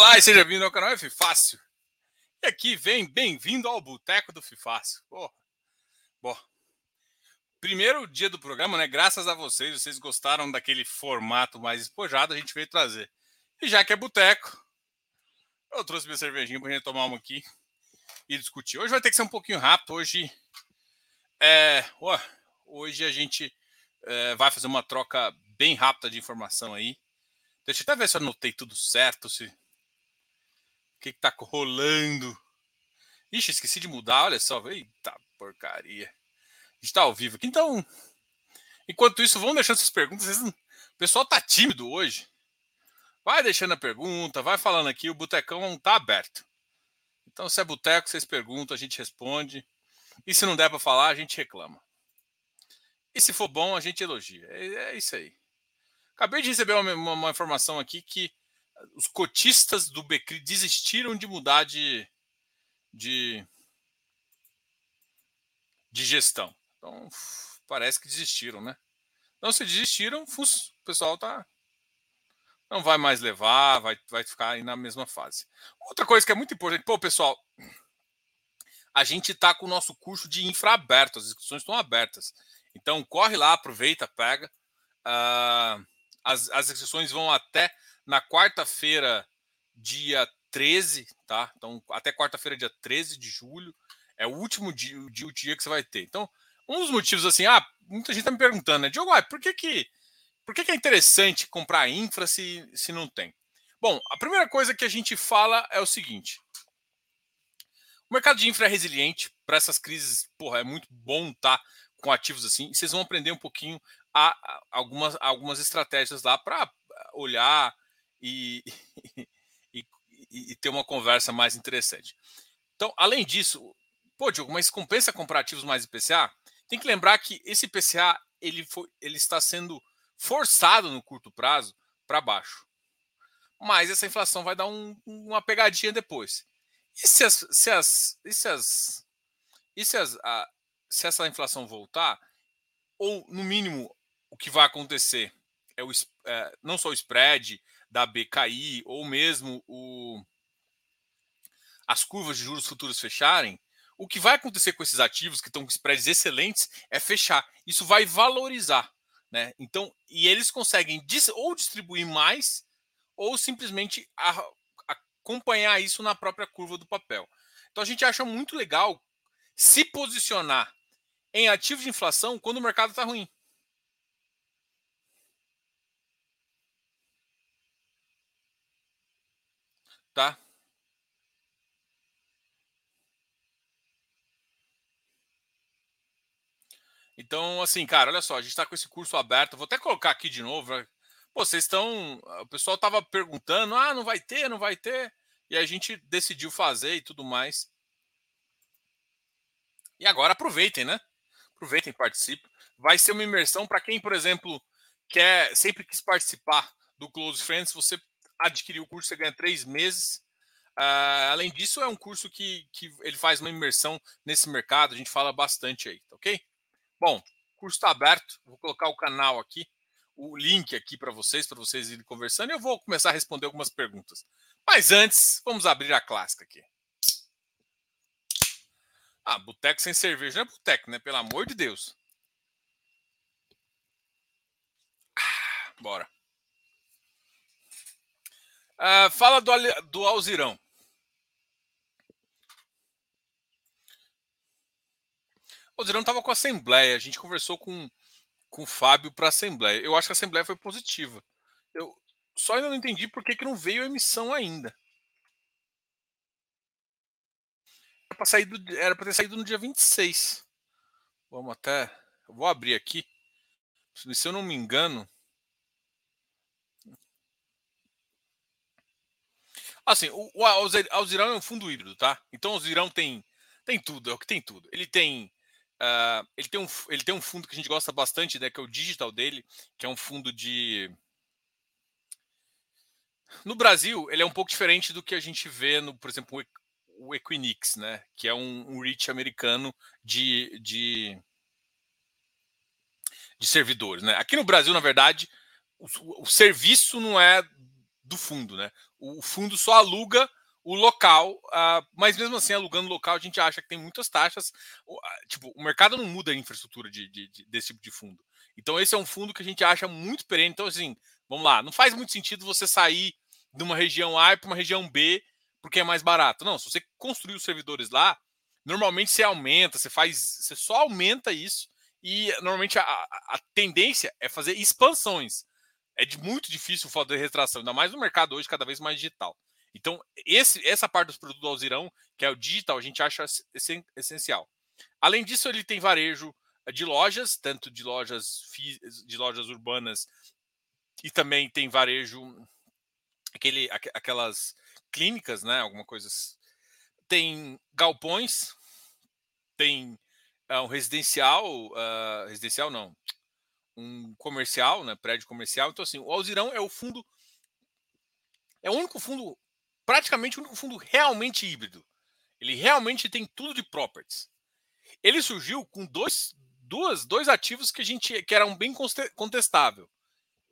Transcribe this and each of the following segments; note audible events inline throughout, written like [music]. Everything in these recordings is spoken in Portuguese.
Olá e seja bem-vindo ao canal Fácil. E aqui vem bem-vindo ao Boteco do Fifácil. Bom, bom, primeiro dia do programa, né? Graças a vocês, vocês gostaram daquele formato mais espojado, a gente veio trazer. E já que é boteco, eu trouxe minha cervejinha pra gente tomar uma aqui e discutir. Hoje vai ter que ser um pouquinho rápido. Hoje, é, hoje a gente é, vai fazer uma troca bem rápida de informação aí. Deixa eu até ver se eu anotei tudo certo, se que, que tá rolando. Ixi, esqueci de mudar, olha só. Eita porcaria. A gente tá ao vivo aqui. Então, enquanto isso, vão deixando suas perguntas. O pessoal tá tímido hoje. Vai deixando a pergunta, vai falando aqui. O botecão tá aberto. Então, se é boteco, vocês perguntam, a gente responde. E se não der para falar, a gente reclama. E se for bom, a gente elogia. É, é isso aí. Acabei de receber uma, uma, uma, informação aqui que os cotistas do Becri desistiram de mudar de, de, de gestão. Então, parece que desistiram, né? Então, se desistiram, o pessoal tá não vai mais levar, vai, vai ficar aí na mesma fase. Outra coisa que é muito importante, pô, pessoal, a gente tá com o nosso curso de infra aberto, as inscrições estão abertas. Então, corre lá, aproveita, pega. Uh, as, as inscrições vão até na quarta-feira, dia 13, tá? Então, até quarta-feira, dia 13 de julho, é o último dia, o dia, o dia que você vai ter. Então, um dos motivos, assim, ah, muita gente tá me perguntando, né? Diogo, ah, por que que, por que que é interessante comprar infra se, se não tem? Bom, a primeira coisa que a gente fala é o seguinte. O mercado de infra é resiliente para essas crises, porra, é muito bom tá com ativos assim. Vocês vão aprender um pouquinho a, a algumas, algumas estratégias lá para olhar [laughs] e, e, e, ter uma conversa mais interessante. Então, além disso, pô, Diogo, mas compensa comprar ativos mais IPCA? Tem que lembrar que esse IPCA ele, foi, ele está sendo forçado no curto prazo para baixo. Mas essa inflação vai dar um, uma pegadinha depois. E se as, se as, e se as, e se as, a, se essa inflação voltar, ou no mínimo o que vai acontecer é, o, é não só o spread da B cair, ou mesmo o, as curvas de juros futuros fecharem, o que vai acontecer com esses ativos que estão com spreads excelentes é fechar. Isso vai valorizar. Né? Então, e eles conseguem ou distribuir mais, ou simplesmente a, acompanhar isso na própria curva do papel. Então a gente acha muito legal se posicionar em ativo de inflação quando o mercado está ruim. Tá? Então, assim, cara, olha só, a gente está com esse curso aberto. Vou até colocar aqui de novo. Vocês estão. O pessoal estava perguntando: ah, não vai ter, não vai ter. E a gente decidiu fazer e tudo mais. E agora aproveitem, né? Aproveitem, participem. Vai ser uma imersão para quem, por exemplo, quer sempre quis participar do Close Friends. Você adquirir o curso, você ganha três meses. Uh, além disso, é um curso que, que ele faz uma imersão nesse mercado. A gente fala bastante aí, tá ok? Bom, curso está aberto. Vou colocar o canal aqui, o link aqui para vocês, para vocês irem conversando. E eu vou começar a responder algumas perguntas. Mas antes, vamos abrir a clássica aqui. Ah, boteco sem cerveja não é boteco, né? Pelo amor de Deus. Ah, bora. Ah, fala do, do Alzirão. O Alzirão estava com a Assembleia. A gente conversou com, com o Fábio para a Assembleia. Eu acho que a Assembleia foi positiva. Eu só ainda não entendi por que, que não veio a emissão ainda. era para ter saído no dia 26. Vamos até. Eu vou abrir aqui. Se eu não me engano. Assim, o, o Alzirão é um fundo híbrido, tá? Então o Alzirão tem, tem tudo, é o que tem tudo. Ele tem. Uh, ele, tem um, ele tem um fundo que a gente gosta bastante, né, que é o digital dele, que é um fundo de. No Brasil, ele é um pouco diferente do que a gente vê no, por exemplo, o Equinix, né? Que é um, um REIT americano de, de, de servidores, né? Aqui no Brasil, na verdade, o, o serviço não é do fundo, né? O fundo só aluga o local, uh, mas mesmo assim, alugando local, a gente acha que tem muitas taxas. Uh, tipo, o mercado não muda a infraestrutura de, de, de, desse tipo de fundo. Então, esse é um fundo que a gente acha muito perene. Então, assim, vamos lá, não faz muito sentido você sair de uma região A para uma região B porque é mais barato. Não, se você construir os servidores lá, normalmente você aumenta, você faz, você só aumenta isso e normalmente a, a tendência é fazer expansões. É de muito difícil fazer retração, ainda mais no mercado hoje cada vez mais digital. Então, esse, essa parte dos produtos do Alzirão, que é o digital, a gente acha essencial. Além disso, ele tem varejo de lojas, tanto de lojas de lojas urbanas e também tem varejo aquele, aquelas clínicas, né? Alguma coisa. Tem galpões, tem uh, um residencial, uh, residencial não, um comercial, né? Prédio comercial. Então assim, o Alzirão é o fundo, é o único fundo, praticamente único fundo realmente híbrido. Ele realmente tem tudo de properties. Ele surgiu com dois, duas, dois ativos que a gente que eram bem contestável,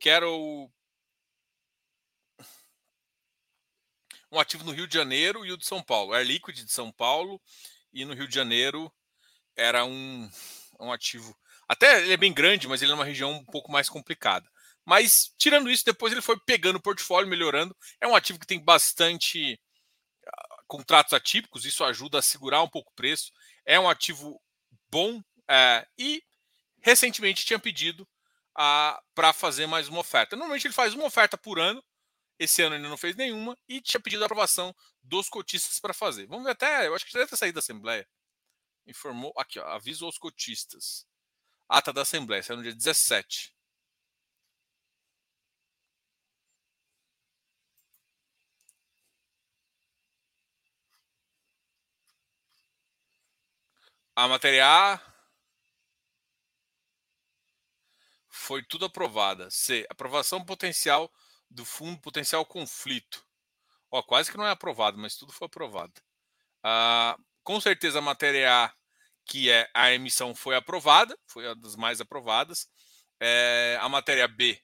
que era o um ativo no Rio de Janeiro e o de São Paulo. Air Liquid de São Paulo e no Rio de Janeiro era um, um ativo. Até ele é bem grande, mas ele é uma região um pouco mais complicada. Mas, tirando isso, depois ele foi pegando o portfólio, melhorando. É um ativo que tem bastante uh, contratos atípicos, isso ajuda a segurar um pouco o preço. É um ativo bom é, e recentemente tinha pedido uh, para fazer mais uma oferta. Normalmente ele faz uma oferta por ano, esse ano ainda não fez nenhuma e tinha pedido a aprovação dos cotistas para fazer. Vamos ver até, eu acho que já deve ter saído da Assembleia. Informou, aqui, ó, aviso aos cotistas. Ata da Assembleia, saiu no dia 17. A matéria A foi tudo aprovada. C. Aprovação potencial do fundo potencial conflito. Ó, quase que não é aprovado, mas tudo foi aprovado. Ah, com certeza a matéria A, que é a emissão, foi aprovada, foi uma das mais aprovadas. É, a matéria B,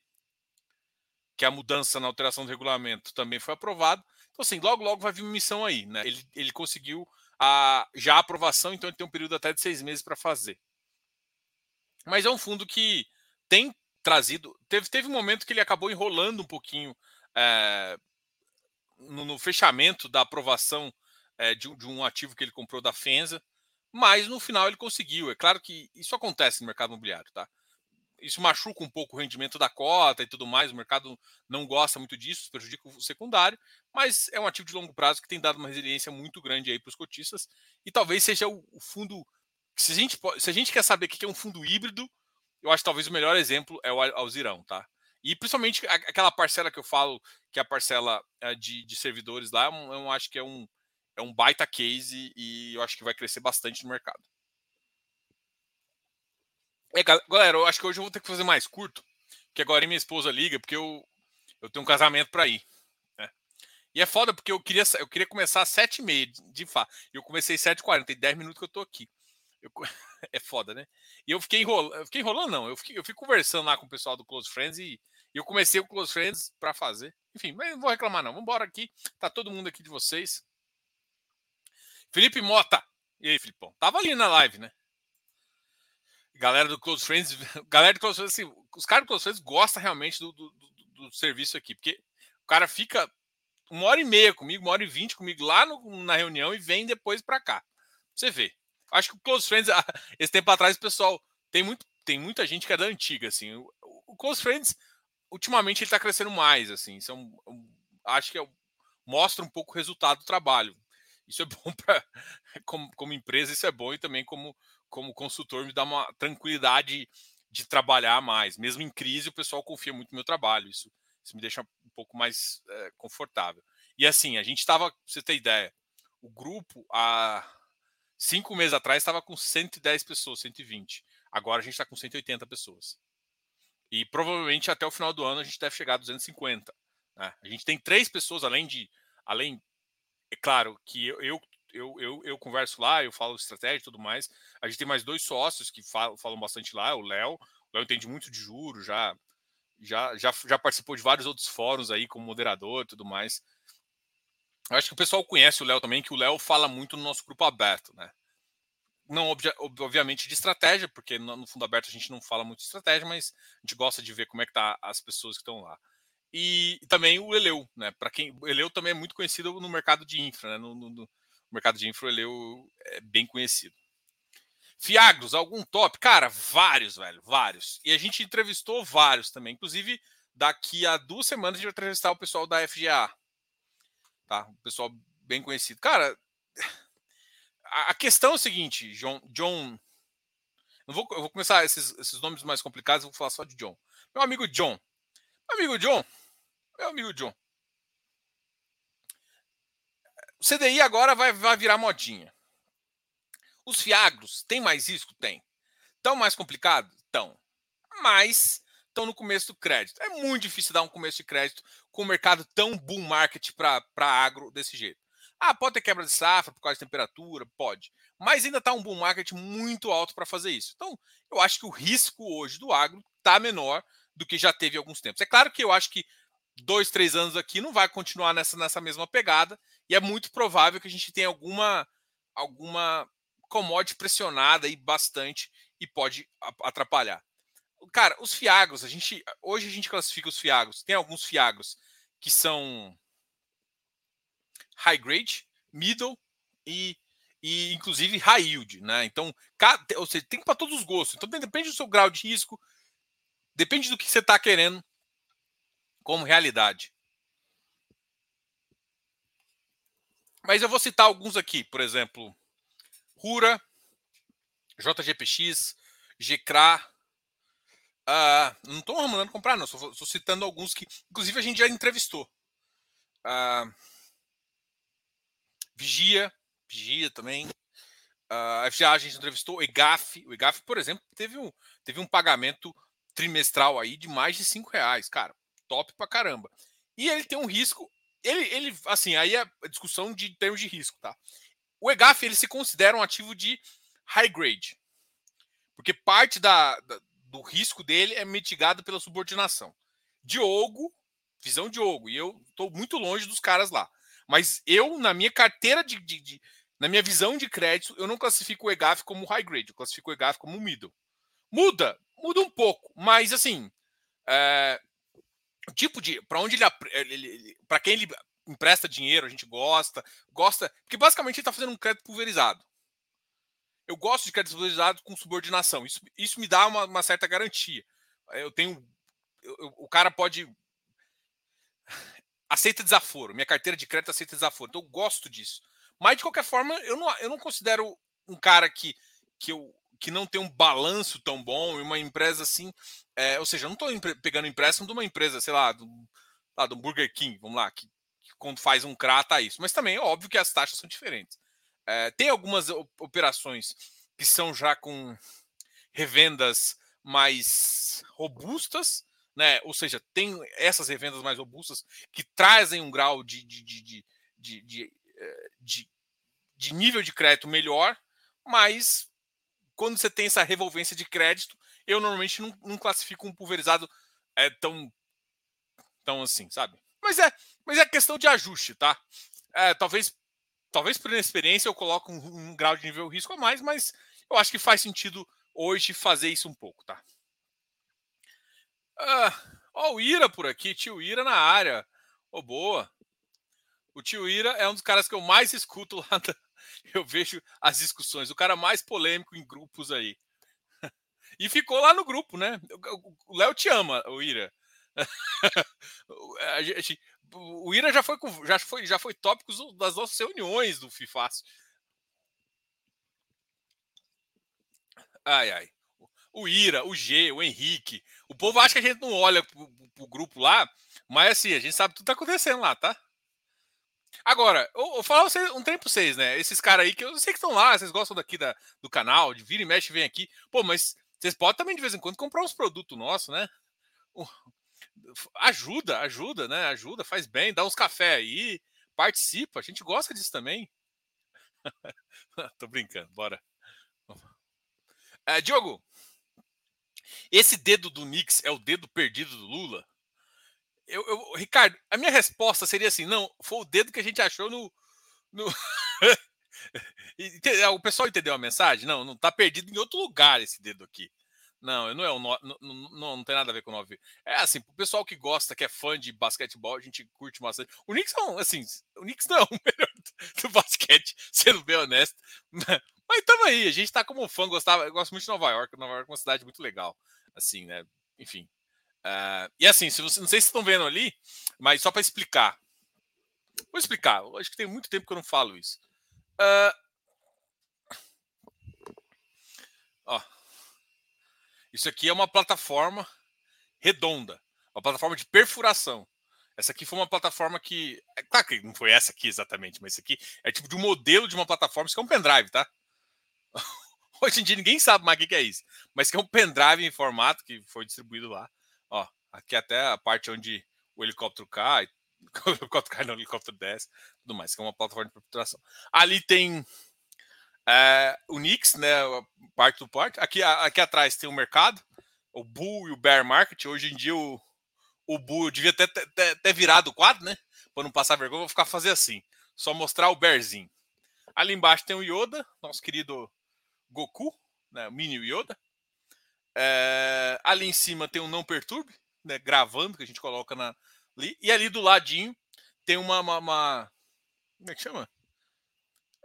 que é a mudança na alteração do regulamento, também foi aprovada. Então, assim, logo, logo vai vir uma missão aí. Né? Ele, ele conseguiu a, já a aprovação, então ele tem um período até de seis meses para fazer. Mas é um fundo que tem trazido. Teve, teve um momento que ele acabou enrolando um pouquinho é, no, no, fechamento da aprovação é, de, de, um ativo que ele comprou da Fenza, mas no final ele conseguiu. É claro que isso acontece no mercado imobiliário, tá? Isso machuca um pouco o rendimento da cota e tudo mais. O mercado não gosta muito disso, prejudica o secundário, mas é um ativo de longo prazo que tem dado uma resiliência muito grande aí para os cotistas e talvez seja o, fundo. Se a, gente, se a gente quer saber o que é um fundo híbrido, eu acho que talvez o melhor exemplo é o Alzirão, tá? E principalmente aquela parcela que eu falo, que é a parcela eh, de, de servidores lá, eu, eu acho que é um, é um baita case e eu acho que vai crescer bastante no mercado. É, galera, eu acho que hoje eu vou ter que fazer mais curto, que agora minha esposa liga, porque eu, eu tenho um casamento para ir. Né? E é foda porque eu queria, eu queria começar às 7h30, de fato. Eu comecei às 7h40, tem 10 minutos que eu tô aqui. Eu, [laughs] é foda, né? E eu fiquei enrolando, eu fiquei enrolando, não. Eu fiquei, eu fiquei conversando lá com o pessoal do Close Friends e, eu comecei o Close Friends para fazer. Enfim, mas não vou reclamar, não. Vamos embora aqui. Tá todo mundo aqui de vocês. Felipe Mota. E aí, Filipão? Tava ali na live, né? Galera do Close Friends, [laughs] galera do Close Friends, assim, os caras do Close Friends gostam realmente do, do, do, do, serviço aqui, porque o cara fica uma hora e meia comigo, uma hora e vinte comigo lá no, na reunião e vem depois para cá. Você vê. Acho que o Close Friends, [laughs] esse tempo atrás, pessoal, tem, muito, tem muita gente que é da antiga, assim. O, o Close Friends, ultimamente, ele está crescendo mais, assim. Isso é um, um, acho que é, mostra um pouco o resultado do trabalho. Isso é [laughs] bom para como, como empresa, isso é bom e também como, como consultor me dá uma tranquilidade de trabalhar mais. Mesmo em crise, o pessoal confia muito no meu trabalho. Isso, isso me deixa um pouco mais é, confortável. E assim, a gente estava, pra você ter ideia, o grupo, a, Cinco meses atrás estava com 110 pessoas, 120. Agora a gente está com 180 pessoas. E provavelmente até o final do ano a gente deve chegar a 250. Né? A gente tem três pessoas, além de. Além, é claro que eu, eu, eu, eu converso lá, eu falo estratégia e tudo mais. A gente tem mais dois sócios que falam, falam bastante lá, o Léo. O Léo entende muito de juros, já, já, já, já participou de vários outros fóruns aí como moderador e tudo mais. Eu acho que o pessoal conhece o Léo também, que o Léo fala muito no nosso grupo aberto, né? Não, obviamente, de estratégia, porque no fundo aberto a gente não fala muito de estratégia, mas a gente gosta de ver como é que tá as pessoas que estão lá. E, também o Eleu, né? Para quem o Eleu também é muito conhecido no mercado de infra, né? No, no, no mercado de infra, o Eleu é bem conhecido. Fiagros, algum top? Cara, vários, velho, vários. E a gente entrevistou vários também. Inclusive, daqui a duas semanas a gente vai entrevistar o pessoal da FGA. Tá? O pessoal bem conhecido. Cara, a questão é o seguinte, John. John não vou, eu vou começar esses, esses nomes mais complicados, eu vou falar só de John. Meu amigo John. Meu amigo John. Meu amigo John. O CDI agora vai, vai virar modinha. Os fiagros têm mais risco? Tem. Tão mais complicado? Tão. Mas estão no começo do crédito. É muito difícil dar um começo de crédito com o mercado tão bull market para agro desse jeito. Ah, pode ter quebra de safra por causa de temperatura? Pode. Mas ainda está um bull market muito alto para fazer isso. Então, eu acho que o risco hoje do agro está menor do que já teve há alguns tempos. É claro que eu acho que dois, três anos aqui não vai continuar nessa, nessa mesma pegada e é muito provável que a gente tenha alguma, alguma commodity pressionada aí bastante e pode atrapalhar. Cara, os fiagros, a gente hoje a gente classifica os fiagros. Tem alguns fiagros que são high grade, middle e, e inclusive high yield, né? Então, cada, ou seja, tem para todos os gostos. Então depende do seu grau de risco, depende do que você está querendo como realidade. Mas eu vou citar alguns aqui, por exemplo, Rura, JGPX, GCRA. Uh, ah, não estou mandando comprar, não. Estou citando alguns que, inclusive, a gente já entrevistou. Uh, Vigia, Vigia também. Uh, já a gente entrevistou o EGAF. O EGAF, por exemplo, teve um, teve um pagamento trimestral aí de mais de 5 reais. Cara, top pra caramba. E ele tem um risco. Ele, ele assim, aí é discussão de termos de risco, tá? O EGAF ele se considera um ativo de high grade, porque parte da, da do risco dele é mitigado pela subordinação. Diogo, visão Diogo, e eu estou muito longe dos caras lá. Mas eu, na minha carteira de, de, de, na minha visão de crédito, eu não classifico o EGAF como high grade, eu classifico o EGAF como middle. Muda, muda um pouco, mas assim, é, o tipo de, para onde ele, ele, para quem ele empresta dinheiro, a gente gosta, gosta, porque basicamente ele está fazendo um crédito pulverizado. Eu gosto de crédito pulverizado com subordinação. Isso, isso me dá uma, uma certa garantia. Eu tenho, eu, eu, o cara pode [sighs] aceita desaforo. Minha carteira de crédito aceita desaforo. Então eu gosto disso. Mas de qualquer forma, eu não, eu não considero um cara que, que, eu, que não tem um balanço tão bom e uma empresa assim. É, ou seja, eu não estou pegando empréstimo de uma empresa, sei lá, do, lá, do Burger King, vamos lá, que quando faz um CRA tá isso. Mas também é óbvio que as taxas são diferentes. É, tem algumas operações que são já com revendas mais robustas, né? Ou seja, tem essas revendas mais robustas que trazem um grau de, de, de, de, de, de, de, de nível de crédito melhor, mas quando você tem essa revolvência de crédito, eu normalmente não, não classifico um pulverizado é, tão, tão assim, sabe? Mas é, mas é questão de ajuste, tá? É, talvez, talvez por inexperiência eu coloco um, um grau de nível risco a mais, mas eu acho que faz sentido hoje fazer isso um pouco, tá? Ah, ó, o Ira por aqui, tio Ira na área. Ô, oh, boa. O tio Ira é um dos caras que eu mais [laughs] escuto lá. Da... [laughs] Eu vejo as discussões. O cara mais polêmico em grupos aí. [laughs] E ficou lá no grupo, né? O Léo te ama, o Ira. [laughs] gente, o Ira já foi, já foi, já foi tópicos das nossas reuniões do FIFAS. Ai, ai. O Ira, o G, o Henrique. O povo acha que a gente não olha pro, pro grupo lá, mas assim, a gente sabe tudo que tá acontecendo lá, tá? Agora, eu, eu falo um tempo vocês, né? Esses caras aí que eu sei que estão lá, vocês gostam daqui da, do canal, de vira e mexe, vem aqui. Pô, mas vocês podem também de vez em quando comprar uns produtos nossos, né? ajuda, ajuda, né? Ajuda, faz bem, dá uns café aí, participa. A gente gosta disso também. [laughs] Tô brincando, bora. É, Diogo, Esse dedo do Nix é o dedo perdido do Lula? Eu, eu, Ricardo, a minha resposta seria assim: não, foi o dedo que a gente achou no. no... [laughs] o pessoal entendeu a mensagem? Não, não está perdido em outro lugar esse dedo aqui. Não, não é o no, não, não, tem nada a ver com o 9. É assim, o pessoal que gosta, que é fã de basquetebol, a gente curte bastante. O Knicks não, assim, o Knicks não é o [laughs] melhor do, basquete, sendo bem honesto. [laughs] Mas estamos aí, a gente tá como fã, gostava, eu gosto muito de Nova York. Nova York é uma cidade muito legal, assim, né? Enfim. Uh, e assim, se você, não sei se estão vendo ali, mas só para explicar. Vou explicar, acho que tem muito tempo que eu não falo isso. Uh, ó, isso aqui é uma plataforma redonda, uma plataforma de perfuração. Essa aqui foi uma plataforma que. É claro que não foi essa aqui exatamente, mas isso aqui é tipo de um modelo de uma plataforma. Isso aqui é um pendrive, tá? [laughs] Hoje em dia ninguém sabe mais o que é isso. Mas que é um pendrive em formato que foi distribuído lá. Ó, aqui até a parte onde o helicóptero cai, [laughs] o helicóptero cai, não, o helicóptero desce, tudo mais, que é uma plataforma de perfuração. Ali tem é, o Nix, né? Parte do porte. Aqui, aqui atrás tem o mercado, o Bull e o Bear Market. Hoje em dia o, o Bull devia ter, ter, ter virado o quadro, né? Para não passar vergonha, vou ficar fazer assim. Só mostrar o Bearzinho. Ali embaixo tem o Yoda, nosso querido Goku, né? O mini Yoda. É, ali em cima tem o Não Perturbe, né? Gravando, que a gente coloca na, ali. E ali do ladinho tem uma, uma, uma como é que chama?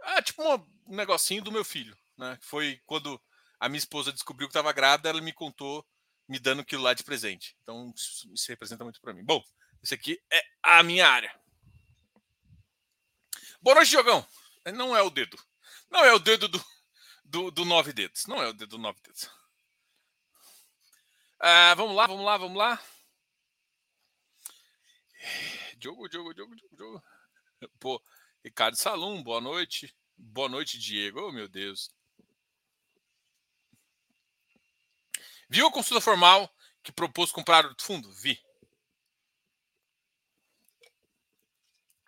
Ah, tipo um negocinho do meu filho, né? Foi quando a minha esposa descobriu que estava grávida, ela me contou, me dando aquilo lá de presente. Então, isso, isso representa muito para mim. Bom, esse aqui é a minha área. Boa noite, Diogão. Não é o dedo. Não é o dedo do, do, do nove dedos. Não é o dedo do nove dedos. Ah, vamos lá, vamos lá, vamos lá. Diogo, Diogo, Diogo, Diogo, Diogo. [laughs] Pô, Ricardo Salum, boa noite. Boa noite, Diego. Oh, meu Deus. Viu a consulta formal que propôs comprar o fundo? Vi.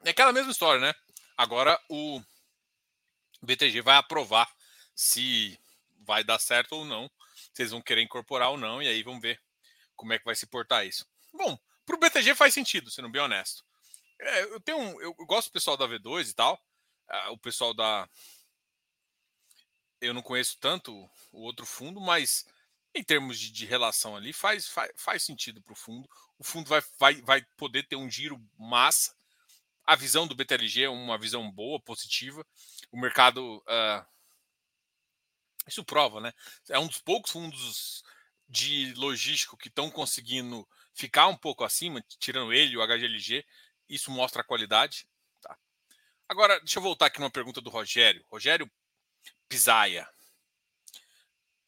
É aquela mesma história, né? Agora o BTG vai aprovar se vai dar certo ou não, eles vão querer incorporar ou não, e aí vamos ver como é que vai se portar isso. Bom, para o BTG faz sentido, sendo bem honesto. É, eu tenho um, eu gosto do pessoal da V2 e tal. Uh, o pessoal da. Eu não conheço tanto o outro fundo, mas em termos de, de relação ali, faz, faz, faz sentido para o fundo. O fundo vai, vai, vai poder ter um giro massa. A visão do BTLG é uma visão boa, positiva. O mercado. Uh, isso prova, né? É um dos poucos fundos de logístico que estão conseguindo ficar um pouco acima, tirando ele, o HGLG, isso mostra a qualidade. Tá? Agora, deixa eu voltar aqui numa pergunta do Rogério. Rogério Pisaia.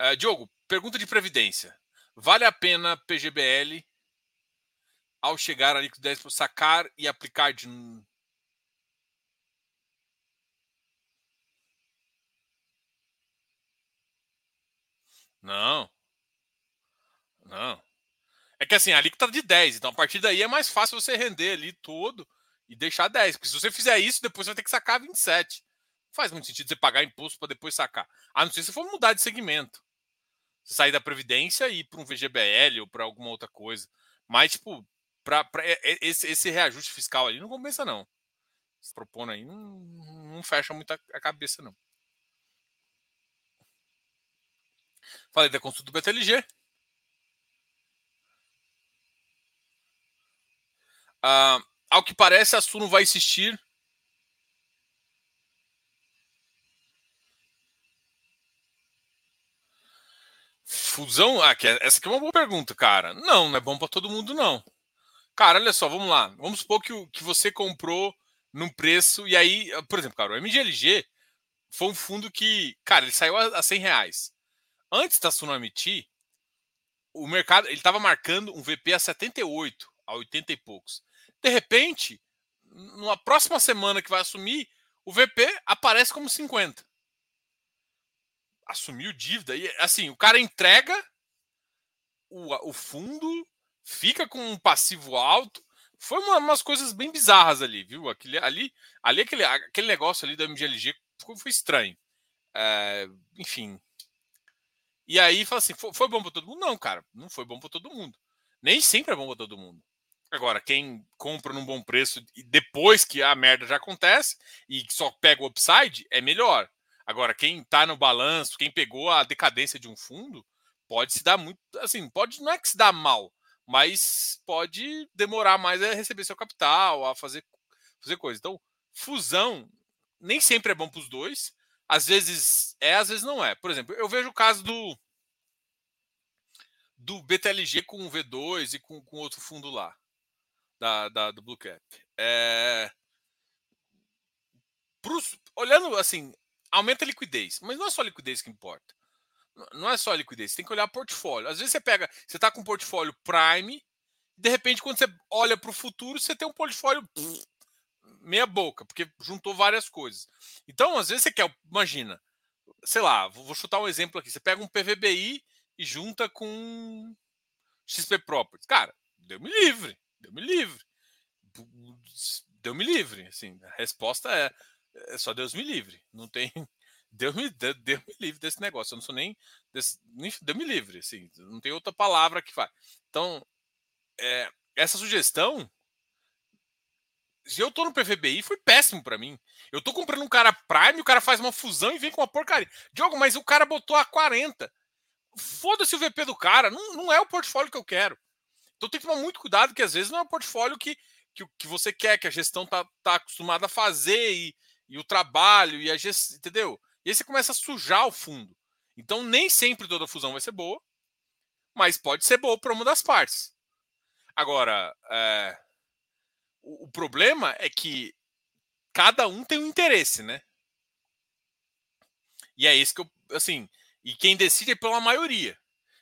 Uh, Diogo, pergunta de previdência. Vale a pena PGBL ao chegar ali com 10 para sacar e aplicar de Não. Não. É que assim, a alíquota tá de 10, então a partir daí é mais fácil você render ali todo e deixar 10. Porque se você fizer isso, depois você vai ter que sacar 27. Não faz muito sentido você pagar imposto para depois sacar. A não ser se for mudar de segmento. Você sair da Previdência e ir para um VGBL ou para alguma outra coisa. Mas, tipo, pra, pra esse, esse, reajuste fiscal ali não compensa, não. Se propondo aí, não, não fecha muito a cabeça, não. Falei da consulta do BTLG. Ah, ao que parece, a Suno vai insistir. Fusão? Ah, é, essa aqui é uma boa pergunta, cara. Não, não é bom para todo mundo, não. Cara, olha só, vamos lá. Vamos supor que, que você comprou num preço, e aí, por exemplo, cara, o MGLG foi um fundo que, cara, ele saiu a, a 100 reais. Antes da Suno emitir, o mercado ele estava marcando um VP a 78, a 80 e poucos. De repente, numa próxima semana que vai assumir, o VP aparece como 50. Assumiu dívida. E assim, o cara entrega o, o fundo, fica com um passivo alto. Foi uma, umas coisas bem bizarras ali, viu? Aquele, ali, ali aquele, aquele negócio ali do MGLG foi, foi estranho. É, enfim. E aí fala assim: foi bom para todo mundo? Não, cara, não foi bom para todo mundo. Nem sempre é bom para todo mundo. Agora, quem compra num bom preço e depois que a merda já acontece e só pega o upside, é melhor. Agora, quem está no balanço, quem pegou a decadência de um fundo, pode se dar muito. Assim, pode não é que se dá mal, mas pode demorar mais a receber seu capital, a fazer, fazer coisa. Então, fusão nem sempre é bom para os dois. Às vezes é, às vezes não é. Por exemplo, eu vejo o caso do do BTLG com o V2 e com, com outro fundo lá, da, da do Blue Cap. É, pros, olhando assim, aumenta a liquidez, mas não é só a liquidez que importa. Não é só a liquidez, tem que olhar portfólio. Às vezes você pega, você está com um portfólio Prime, de repente, quando você olha para o futuro, você tem um portfólio pff, meia boca, porque juntou várias coisas. Então, às vezes você quer, imagina, sei lá, vou chutar um exemplo aqui. Você pega um PVBI e junta com XP Properties. Cara, deu-me livre, deu-me livre. Deu-me livre, assim, a resposta é, é só Deus me livre. Não tem [laughs] Deus me, Deus, me livre desse negócio. Eu não sou nem, nem Deus me livre, assim, não tem outra palavra que faz. Então, é, essa sugestão se eu tô no PVBI, foi péssimo para mim. Eu tô comprando um cara Prime, o cara faz uma fusão e vem com uma porcaria. Diogo, mas o cara botou a 40. Foda-se o VP do cara, não, não é o portfólio que eu quero. Então tem que tomar muito cuidado, que às vezes não é o portfólio que, que, que você quer, que a gestão tá, tá acostumada a fazer e, e o trabalho e a gestão, entendeu? E aí você começa a sujar o fundo. Então nem sempre toda fusão vai ser boa, mas pode ser boa para uma das partes. Agora, é, o, problema é que cada um tem um interesse, né? E é isso que eu, assim, e quem decide é pela maioria.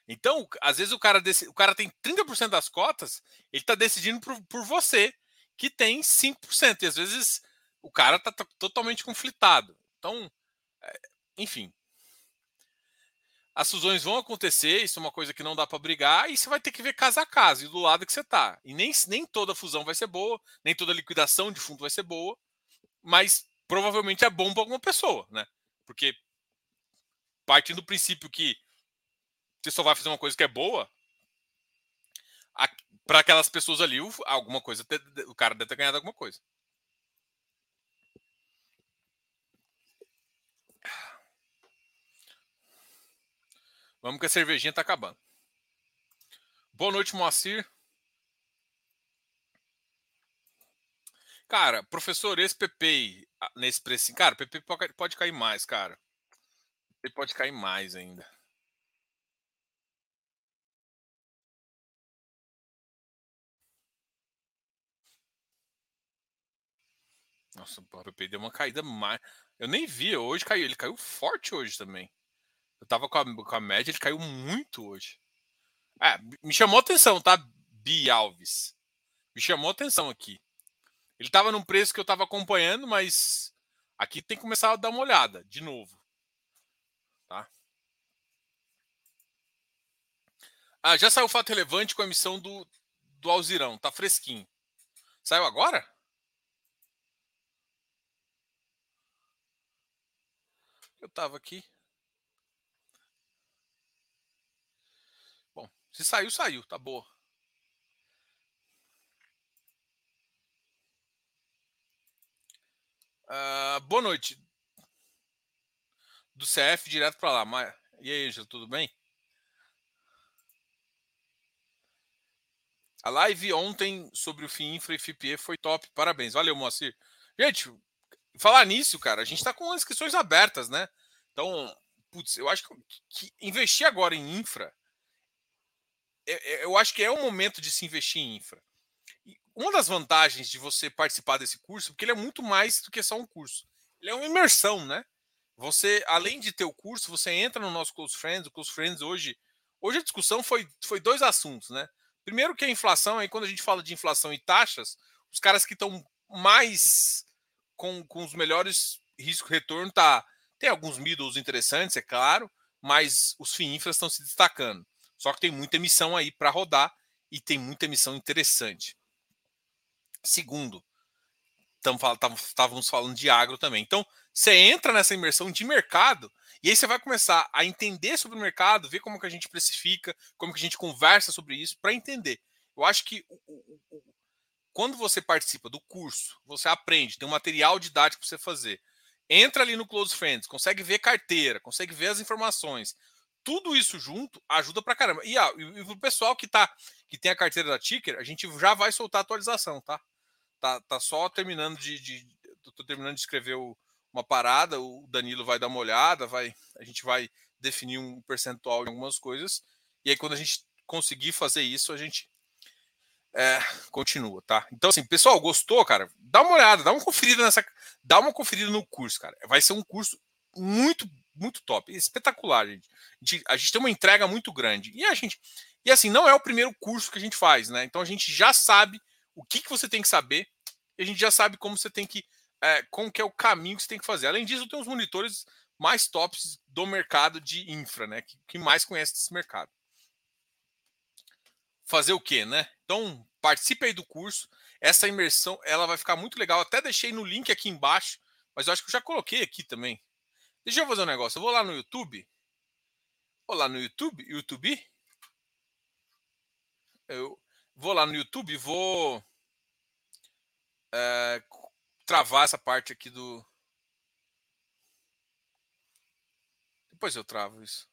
Então, às vezes o cara, decide, o cara tem 30% das cotas, ele está decidindo por, por, você, que tem 5%. E às vezes o cara está totalmente conflitado. Então, é, enfim, as fusões vão acontecer, isso é uma coisa que não dá para brigar, e você vai ter que ver casa a casa e do lado que você está. E nem, nem toda fusão vai ser boa, nem toda liquidação de fundo vai ser boa, mas provavelmente é bom para alguma pessoa, né? Porque partindo do princípio que você só vai fazer uma coisa que é boa, para aquelas pessoas ali, alguma coisa, o cara deve ter ganhado alguma coisa. Vamos que a cervejinha tá acabando. Boa noite, Moacir. Cara, professor, esse PP nesse preço, cara, PP pode cair mais, cara. PP pode cair mais ainda. Nossa, o PP deu uma caída mais. Eu nem vi, hoje caiu. Ele caiu forte hoje também. Eu tava com a, com a média, ele caiu muito hoje. É, me chamou atenção, tá? Bi Alves. Me chamou atenção aqui. Ele tava num preço que eu tava acompanhando, mas aqui tem que começar a dar uma olhada de novo. Tá? Ah, já saiu o fato relevante com a emissão do, do Alzirão. Tá fresquinho. Saiu agora? Eu tava aqui. Se saiu, saiu, tá boa. Uh, boa noite. Do CF direto para lá. E aí, Angela, tudo bem? A live ontem sobre o FII Infra e FIPE foi top. Parabéns. Valeu, Moacir. Gente, falar nisso, cara, a gente está com inscrições abertas, né? Então, putz, eu acho que investir agora em infra eu acho que é o momento de se investir em infra. E uma das vantagens de você participar desse curso, porque ele é muito mais do que só um curso. Ele é uma imersão, né? Você, além de ter o curso, você entra no nosso Close Friends. O Close Friends hoje, hoje a discussão foi, foi dois assuntos, né? Primeiro que a inflação, aí quando a gente fala de inflação e taxas, os caras que estão mais com, com os melhores risco-retorno tá tem alguns middles interessantes, é claro, mas os FII infra estão se destacando. Só que tem muita emissão aí para rodar e tem muita emissão interessante. Segundo, estávamos falando de agro também. Então, você entra nessa imersão de mercado e aí você vai começar a entender sobre o mercado, ver como que a gente precifica, como que a gente conversa sobre isso para entender. Eu acho que quando você participa do curso, você aprende, tem um material didático para você fazer. Entra ali no Close Friends, consegue ver carteira, consegue ver as informações. Tudo isso junto ajuda para caramba. E, ah, e, o pessoal que tá que tem a carteira da Ticker, a gente já vai soltar a atualização, tá? Tá, tá só terminando de, de tô terminando de escrever o, uma parada, o Danilo vai dar uma olhada, vai, a gente vai definir um percentual em algumas coisas, e aí quando a gente conseguir fazer isso, a gente é, continua, tá? Então, assim, pessoal, gostou, cara? Dá uma olhada, dá uma [laughs] conferida nessa. Dá uma conferida no curso, cara. Vai ser um curso muito, muito top. Espetacular, gente. A gente, a gente tem uma entrega muito grande. E a gente. E assim, não é o primeiro curso que a gente faz, né? Então a gente já sabe o que, que você tem que saber, e a gente já sabe como você tem que é, como que é o caminho que você tem que fazer. Além disso, tem os monitores mais tops do mercado de infra, né? Que, que mais conhece esse mercado. Fazer o quê, né? Então, participe aí do curso. Essa imersão, ela vai ficar muito legal. Até deixei no link aqui embaixo, mas eu acho que eu já coloquei aqui também. Deixa eu fazer um negócio. Eu vou lá no YouTube. Vou lá no YouTube, YouTube. Eu vou lá no YouTube, vou é, travar essa parte aqui do. Depois eu travo isso.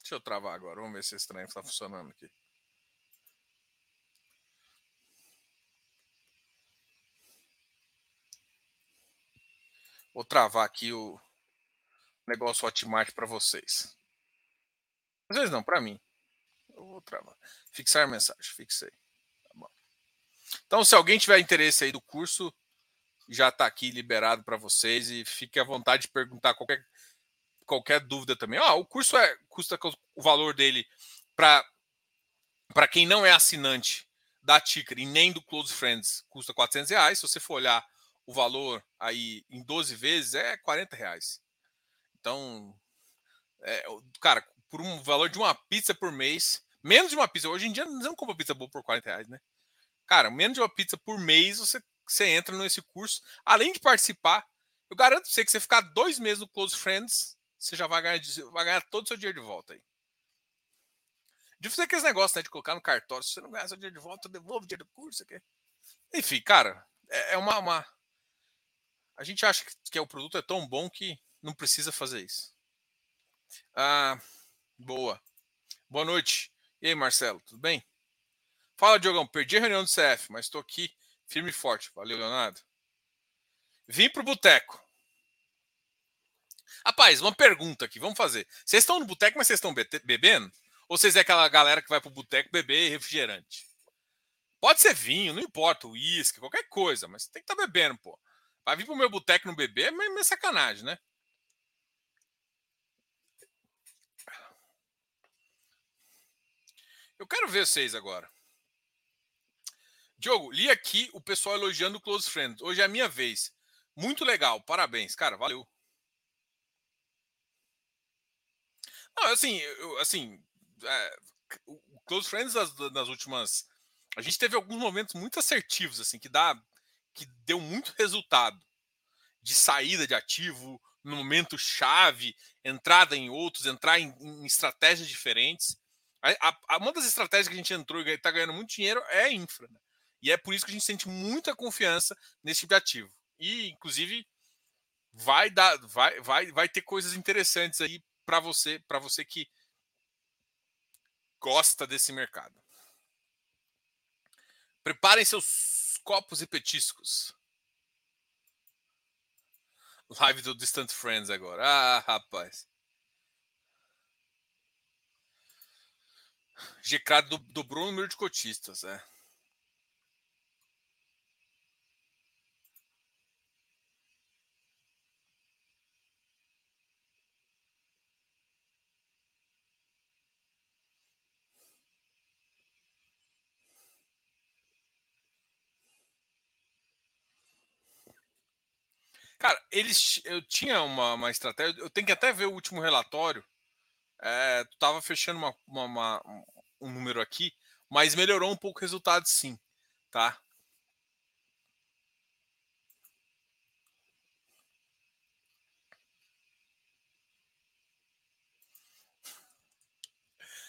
Deixa eu travar agora. Vamos ver se esse trem está funcionando aqui. Vou travar aqui o negócio Hotmart para vocês. Às vezes não, para mim. Eu vou travar. Fixar mensagem. Fixei. Então, se alguém tiver interesse aí do curso, já está aqui liberado para vocês e fique à vontade de perguntar qualquer, qualquer dúvida também. Ah, o curso é custa o valor dele para quem não é assinante da Ticker e nem do Close Friends custa 400 reais. Se você for olhar o valor aí em 12 vezes é 40 reais. Então, é, cara, por um valor de uma pizza por mês, menos de uma pizza. Hoje em dia não compra pizza boa por 40 reais, né? Cara, menos de uma pizza por mês você, você entra nesse curso. Além de participar, eu garanto pra você que você ficar dois meses no Close Friends, você já vai ganhar, vai ganhar todo o seu dinheiro de volta aí. De fazer aqueles negócios, né? De colocar no cartório. Se você não ganhar seu dinheiro de volta, devolve o dinheiro do curso. Aqui. Enfim, cara, é, é uma, uma. A gente acha que, que o produto é tão bom que não precisa fazer isso. Ah, boa. Boa noite. E aí, Marcelo, tudo bem? Fala, Diogão. Perdi a reunião do CF, mas estou aqui firme e forte. Valeu, Leonardo. Vim pro boteco. Rapaz, uma pergunta aqui, vamos fazer. Vocês estão no boteco, mas vocês estão bebendo? Ou vocês é aquela galera que vai pro boteco beber refrigerante? Pode ser vinho, não importa, uísque, qualquer coisa, mas tem que estar tá bebendo, pô. Vai vir pro meu boteco não beber é meio sacanagem, né? Eu quero ver vocês agora. Diogo, li aqui o pessoal elogiando o Close Friends. Hoje é a minha vez. Muito legal, parabéns, cara, valeu. Não, assim, eu, assim, é, o Close Friends nas, nas, últimas, a gente teve alguns momentos muito assertivos, assim, que dá, que deu muito resultado de saída de ativo no momento chave, entrada em outros, entrar em, em estratégias diferentes. A, a, uma das estratégias que a gente entrou e está ganhando muito dinheiro é infra. Né? E é por isso que a gente sente muita confiança nesse tipo de ativo. E, inclusive, vai dar, vai, vai, vai ter coisas interessantes aí para você, para você que gosta desse mercado. Preparem seus copos e petiscos. Live do Distant Friends agora. Ah, rapaz. GK dobrou o número de cotistas, é. Cara, eles, eu tinha uma, uma estratégia, eu tenho que até ver o último relatório. É, tu tava fechando uma, uma, uma, um número aqui, mas melhorou um pouco o resultado, sim, tá?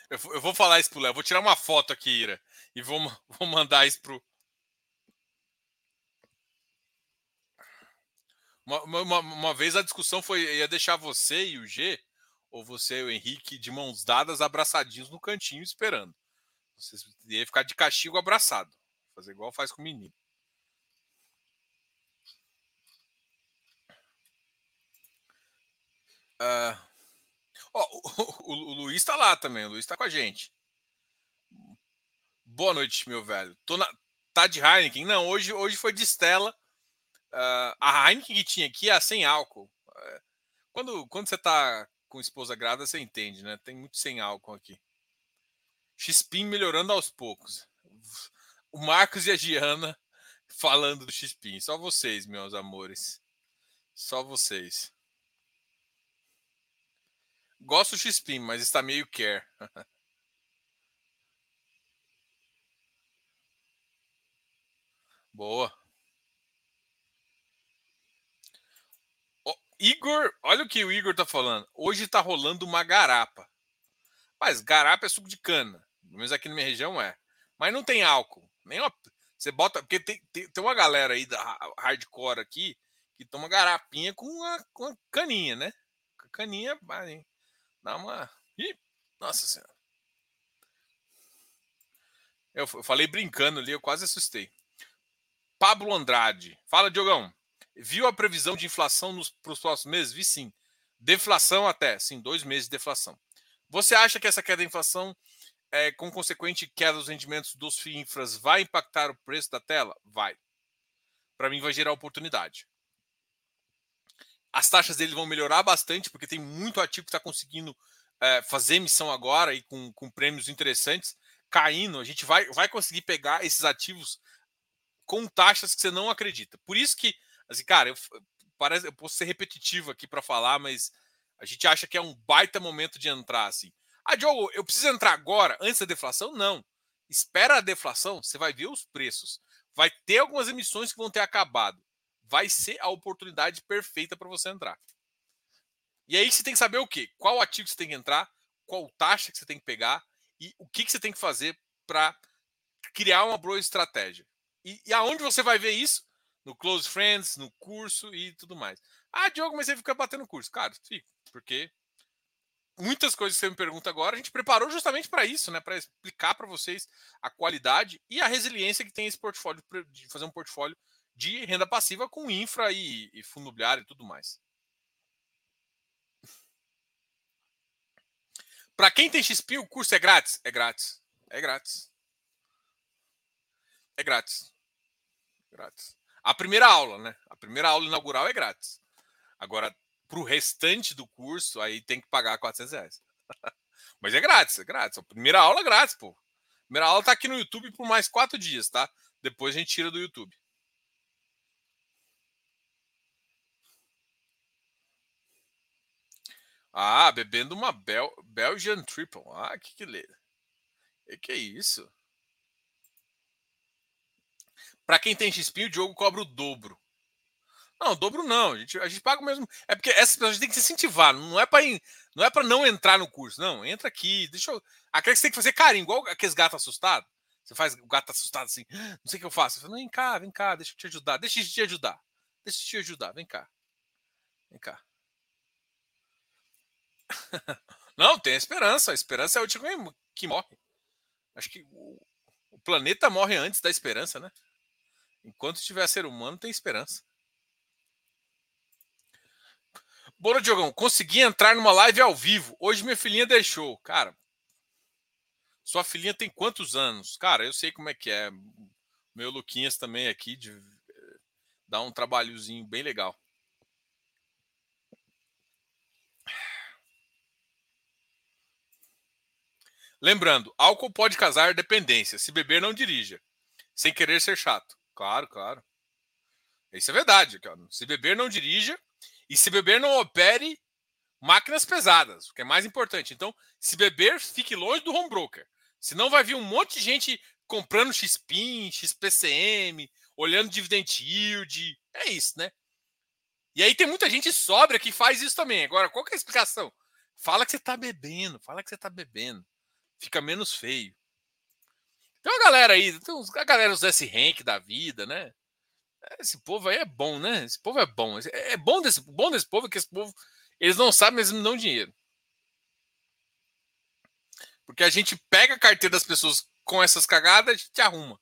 Eu, eu vou falar isso pro Léo, vou tirar uma foto aqui, Ira, e vou, [laughs] vou mandar isso pro, Uma, uma, uma, vez a discussão foi: ia deixar você e o G, ou você e o Henrique, de mãos dadas, abraçadinhos no cantinho, esperando. Vocês ia ficar de castigo abraçado. Fazer igual faz com o menino. Uh, oh, o, o, o, Luiz está lá também. O Luiz está com a gente. Boa noite, meu velho. Tô na, tá de Heineken? Não, hoje, hoje foi de Stella. Uh, a Heineken que tinha aqui é a sem álcool. Uh, quando, quando você tá com esposa grávida, você entende, né? Tem muito sem álcool aqui. Xpin melhorando aos poucos. O Marcos e a Giana [laughs] falando do Xpin. Só vocês, meus amores. Só vocês. Gosto do Xpin, mas está meio care. [laughs] Boa. Oh, Igor, olha o que o Igor tá falando. Hoje tá rolando uma garapa. Mas garapa é suco de cana. Pelo menos aqui na minha região é. Mas não tem álcool. Nem uma... Você bota. Porque tem, tem, tem, uma galera aí da hardcore aqui que toma garapinha com uma, com uma caninha, né? Caninha, dá uma. Ih, nossa senhora. Eu falei brincando ali, eu quase assustei. Pablo Andrade. Fala, Diogão. Viu a previsão de inflação para os próximos meses? Vi sim. Deflação até. Sim, dois meses de deflação. Você acha que essa queda da inflação, é, com consequente queda dos rendimentos dos FIINFRAs, vai impactar o preço da tela? Vai. Para mim, vai gerar oportunidade. As taxas dele vão melhorar bastante, porque tem muito ativo que está conseguindo é, fazer emissão agora e com, com prêmios interessantes caindo. A gente vai, vai conseguir pegar esses ativos com taxas que você não acredita. Por isso que, assim, cara, eu, parece, eu posso ser repetitivo aqui para falar, mas a gente acha que é um baita momento de entrar, assim. Ah, Diogo, eu preciso entrar agora, antes da deflação? Não. Espera a deflação, você vai ver os preços. Vai ter algumas emissões que vão ter acabado vai ser a oportunidade perfeita para você entrar. E aí você tem que saber o quê? Qual ativo você tem que entrar, qual taxa que você tem que pegar e o que, que você tem que fazer para criar uma boa estratégia. E, e aonde você vai ver isso? No Close Friends, no curso e tudo mais. Ah, Diogo, mas você fica batendo curso. Cara, fica, porque muitas coisas que você me pergunta agora, a gente preparou justamente para isso, né? Para explicar para vocês a qualidade e a resiliência que tem esse portfólio, de fazer um portfólio de renda passiva com infra e, e fundo imobiliário e tudo mais. Para quem tem XP, o curso é grátis? É grátis. É grátis. É grátis. Grátis. A primeira aula, né? A primeira aula inaugural é grátis. Agora, para o restante do curso, aí tem que pagar 400 reais. [laughs] Mas é grátis, é grátis. A primeira aula é grátis, pô. A primeira aula tá aqui no YouTube por mais quatro dias, tá? Depois a gente tira do YouTube. Ah, bebendo uma Bel Belgian Triple. Ah, que que lê. E que é isso? Para quem tem XP, o Diogo cobra o dobro. Não, o dobro não. A gente, a gente paga o mesmo. É porque essas pessoas têm que se incentivar. Não é para não é para não entrar no curso. Não, entra aqui. Deixa eu. Aqui você tem que fazer carinho, igual aqueles gatos assustados. Você faz o gato assustado assim. Ah, não sei o que eu faço. Vem cá, vem cá, deixa eu te ajudar. Deixa eu te ajudar. Deixa eu te ajudar. Vem cá. Vem cá. [laughs] Não, tem a esperança. A esperança é o último que morre. Acho que o planeta morre antes da esperança, né? Enquanto tiver ser humano, tem esperança. Bora, Diogão, consegui entrar numa live ao vivo. Hoje minha filhinha deixou. Cara, sua filhinha tem quantos anos? Cara, eu sei como é que é. Meu Luquinhas também aqui de, eh, dá um trabalhozinho bem legal. Lembrando, álcool pode causar dependência. Se beber, não dirija. Sem querer ser chato. Claro, claro. Isso é verdade. Se beber, não dirija. E se beber, não opere máquinas pesadas, o que é mais importante. Então, se beber, fique longe do home broker. Senão vai vir um monte de gente comprando XPIN, XPCM, olhando dividend yield. É isso, né? E aí tem muita gente sobra que faz isso também. Agora, qual é a explicação? Fala que você está bebendo, fala que você está bebendo. fica menos feio. Tem uma galera aí, tem uns, a galera dos S-Rank da vida, né? Esse povo aí é bom, né? Esse povo é bom. É bom desse, bom desse povo que esse povo, eles não sabem, mas eles dão dinheiro. Porque a gente pega a carteira das pessoas com essas cagadas, a gente arruma.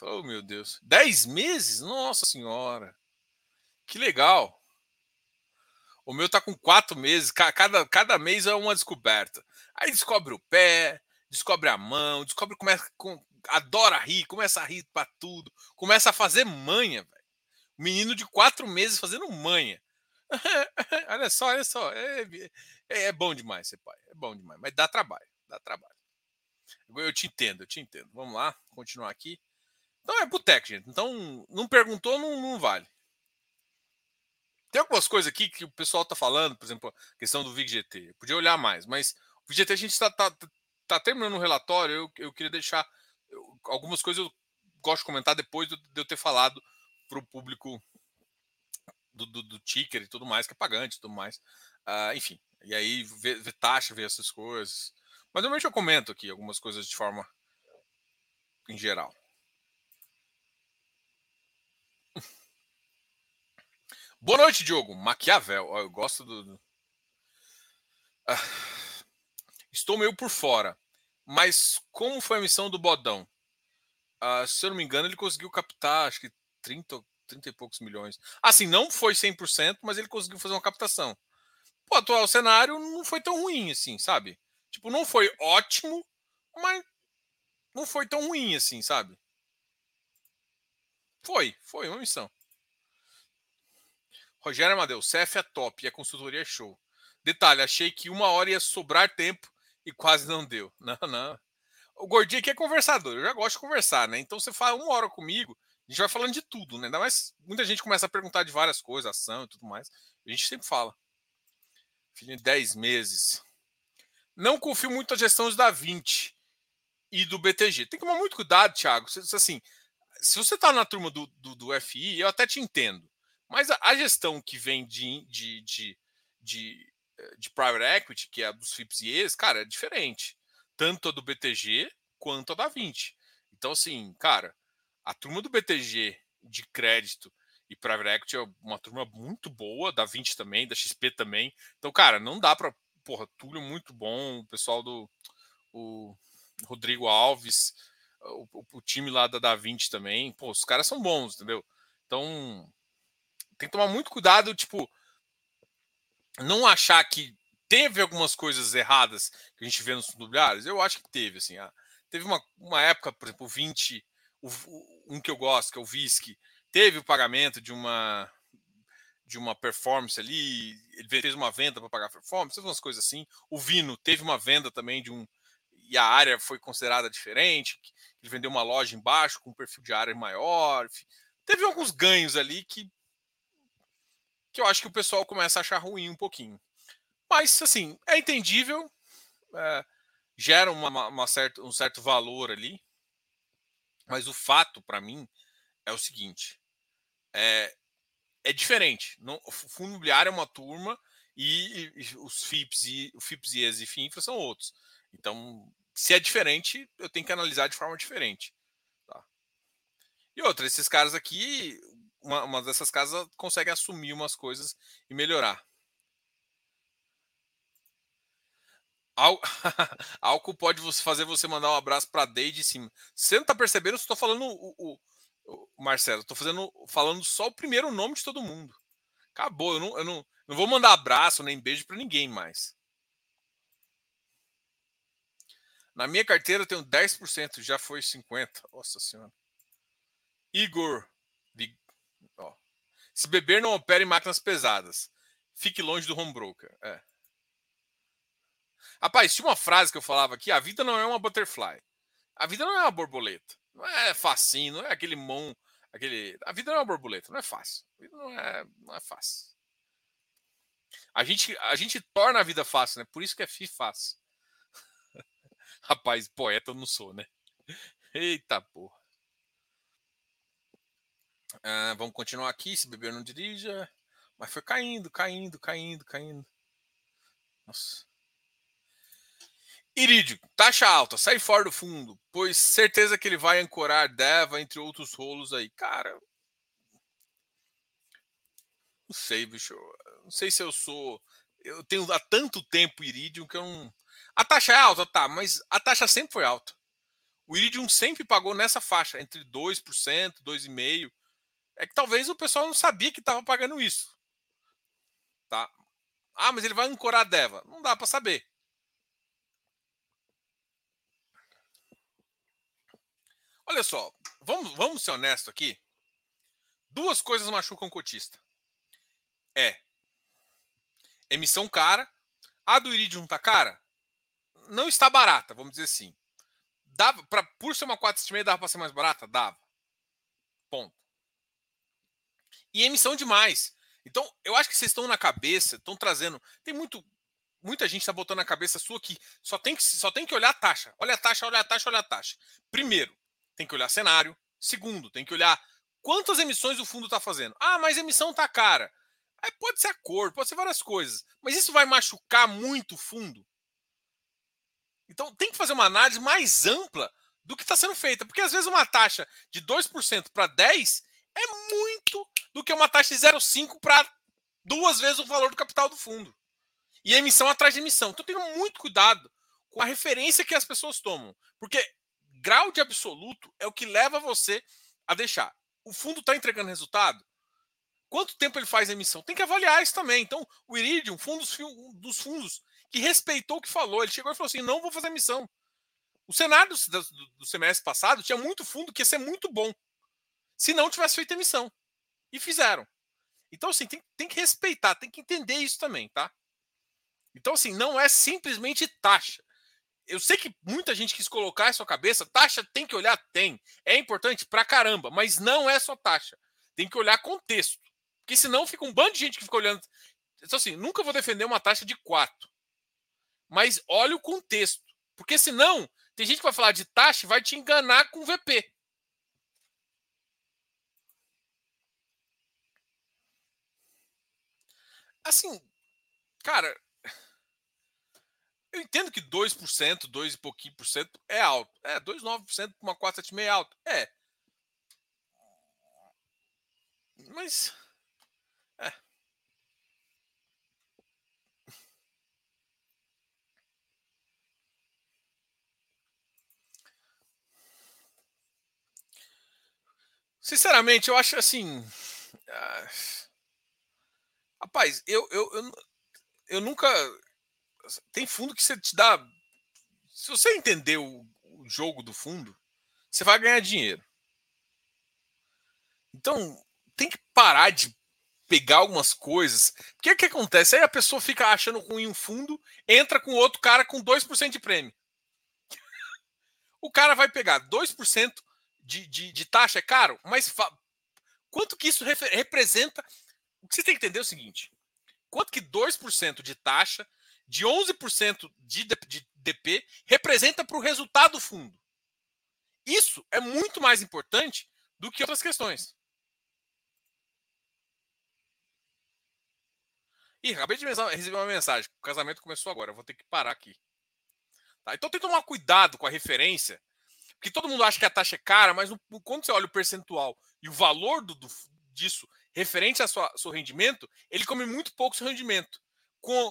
Oh, meu Deus. Dez meses? Nossa Senhora. Que legal. O meu tá com quatro meses. Cada, cada mês é uma descoberta. Aí descobre o pé, descobre a mão, descobre começa com, adora rir, começa a rir para tudo, começa a fazer manha, velho. Menino de quatro meses fazendo manha. [laughs] olha só, olha só, é, é, é, bom demais ser pai, é bom demais, mas dá trabalho, dá trabalho. Eu te entendo, eu te entendo. Vamos lá, continuar aqui. Então é boteco, gente. Então, não perguntou, não, não vale. Tem algumas coisas aqui que o pessoal tá falando, por exemplo, a questão do VIG-GT. Podia olhar mais, mas o VIG-GT a gente está tá, tá terminando o relatório. Eu, eu queria deixar eu, algumas coisas eu gosto de comentar depois de eu ter falado para o público do, do, do, ticker e tudo mais, que é pagante e tudo mais. Uh, enfim, e aí ver, ver taxa, ver essas coisas. Mas normalmente eu comento aqui algumas coisas de forma em geral. Boa noite, Diogo. Maquiavel. Eu gosto do. Ah, estou meio por fora. Mas como foi a missão do Bodão? Ah, se eu não me engano, ele conseguiu captar, acho que 30, 30 e poucos milhões. Assim, não foi 100%, mas ele conseguiu fazer uma captação. O atual cenário não foi tão ruim assim, sabe? Tipo, não foi ótimo, mas não foi tão ruim assim, sabe? Foi, foi uma missão. Rogério Amadeu, CF é top e a consultoria é show. Detalhe, achei que uma hora ia sobrar tempo e quase não deu. Não, [laughs] não. O gordinho aqui é conversador, eu já gosto de conversar, né? Então você fala uma hora comigo, a gente vai falando de tudo, né? Ainda mais muita gente começa a perguntar de várias coisas, ação e tudo mais. A gente sempre fala. Filho de 10 meses. Não confio muito nas gestões da 20 e do BTG. Tem que tomar muito cuidado, Thiago. Assim, se você está na turma do, do, do, FI, eu até te entendo. Mas a, a gestão que vem de, de, de, de, de private equity, que é a dos FIPS e ES, cara, é diferente. Tanto a do BTG quanto a da 20. Então, assim, cara, a turma do BTG de crédito e private equity é uma turma muito boa, da 20 também, da XP também. Então, cara, não dá para. Porra, Túlio muito bom, o pessoal do. O Rodrigo Alves, o, o, time lá da Da 20 também. Pô, os caras são bons, entendeu? Então, tem que tomar muito cuidado, tipo, não achar que teve algumas coisas erradas que a gente vê nos imobiliários. Eu acho que teve, assim. Ah, teve uma, uma época, por exemplo, o 20, o, um que eu gosto, que é o VISC, teve o pagamento de uma de uma performance ali, ele fez uma venda para pagar performance, umas coisas assim. O Vino teve uma venda também de um e a área foi considerada diferente, ele vendeu uma loja embaixo com um perfil de área maior. Teve alguns ganhos ali que que eu acho que o pessoal começa a achar ruim um pouquinho. Mas, assim, é entendível, é, gera uma, uma um certo valor ali. Mas o fato, para mim, é o seguinte: é, é diferente. Não, o fundo imobiliário é uma turma e, e os FIPS e o FIPS e e FINFRA são outros. Então, se é diferente, eu tenho que analisar de forma diferente. Tá? E outra, esses caras aqui, uma, uma dessas casas consegue assumir umas coisas e melhorar. [laughs] Álcool pode fazer você mandar um abraço para Deide de cima. Você não tá percebendo? Estou falando o, o, o Marcelo. Estou fazendo, falando só o primeiro nome de todo mundo. Acabou. Eu não, eu não, não vou mandar abraço nem beijo para ninguém mais. Na minha carteira eu tenho 10%, já foi 50%. Nossa Senhora. Igor, se beber, não opere máquinas pesadas. Fique longe do home broker. É. Rapaz, tinha uma frase que eu falava aqui: a vida não é uma butterfly. A vida não é uma borboleta. Não é facinho, não é aquele mão. Aquele... A vida não é uma borboleta, não é fácil. A vida não é, não é fácil. A gente, a gente torna a vida fácil, né? Por isso que é FI fácil. [laughs] Rapaz, poeta eu não sou, né? Eita porra. Uh, vamos continuar aqui, se beber não dirija. Mas foi caindo, caindo, caindo, caindo. Nossa. Irídio, taxa alta, sai fora do fundo, pois certeza que ele vai ancorar Deva, entre outros rolos aí. Cara, não sei, bicho. Não sei se eu sou. Eu tenho há tanto tempo Iridium que eu não. A taxa é alta, tá, mas a taxa sempre foi alta. O Iridium sempre pagou nessa faixa, entre 2%, 2,5%. É que talvez o pessoal não sabia que estava pagando isso. Tá? Ah, mas ele vai ancorar a Deva. Não dá para saber. Olha só, vamos, vamos ser honestos aqui. Duas coisas machucam o cotista. É emissão cara. A do Iridium tá cara? Não está barata, vamos dizer assim. Dava, pra, por ser uma 4,5 dava para ser mais barata? Dava. Ponto. E emissão demais. Então, eu acho que vocês estão na cabeça, estão trazendo. Tem muito. Muita gente está botando na cabeça sua que só tem que, só tem que olhar a taxa. Olha a taxa, olha a taxa, olha a taxa. Primeiro, tem que olhar cenário. Segundo, tem que olhar quantas emissões o fundo está fazendo. Ah, mas a emissão está cara. Aí pode ser a cor, pode ser várias coisas. Mas isso vai machucar muito o fundo? Então tem que fazer uma análise mais ampla do que está sendo feita. Porque às vezes uma taxa de 2% para 10% é muito do que uma taxa de 0,5% para duas vezes o valor do capital do fundo. E emissão atrás de emissão. Então tenha muito cuidado com a referência que as pessoas tomam. Porque grau de absoluto é o que leva você a deixar. O fundo está entregando resultado? Quanto tempo ele faz a emissão? Tem que avaliar isso também. Então, o Iridium um dos, dos fundos que respeitou o que falou. Ele chegou e falou assim: não vou fazer emissão. O cenário do, semestre passado tinha muito fundo que ia ser muito bom se não tivesse feito emissão. E fizeram. Então, assim, tem, tem que respeitar, tem que entender isso também, tá? Então, assim, não é simplesmente taxa. Eu sei que muita gente quis colocar em sua cabeça, taxa tem que olhar, tem. É importante pra caramba, mas não é só taxa. Tem que olhar contexto. Porque senão fica um bando de gente que fica olhando. Então, assim, nunca vou defender uma taxa de 4. Mas olha o contexto. Porque senão, tem gente que vai falar de taxa e vai te enganar com VP. Assim, cara, eu entendo que 2%, 2 e pouquinho por cento é alto. É, 2,9% para uma 4,76 é alto. É. Mas Sinceramente, eu acho assim. Ah, rapaz, eu, eu, eu, eu, nunca. Tem fundo que você te dá. Se você entender o, o jogo do fundo, você vai ganhar dinheiro. Então, tem que parar de pegar algumas coisas. O que, que acontece? Aí a pessoa fica achando ruim um fundo, entra com outro cara com 2% de prêmio. [laughs] o cara vai pegar 2% de, de, de taxa é caro, mas quanto que isso representa? O que você tem que entender é o seguinte: quanto que 2% de taxa, de 11% de, de DP, representa para o resultado do fundo? Isso é muito mais importante do que outras questões. Ih, acabei de receber uma mensagem. O casamento começou agora. Vou ter que parar aqui. Tá? Então tem que tomar cuidado com a referência porque todo mundo acha que a taxa é cara, mas no, quando você olha o percentual e o valor do, do disso referente ao seu rendimento, ele come muito pouco seu rendimento.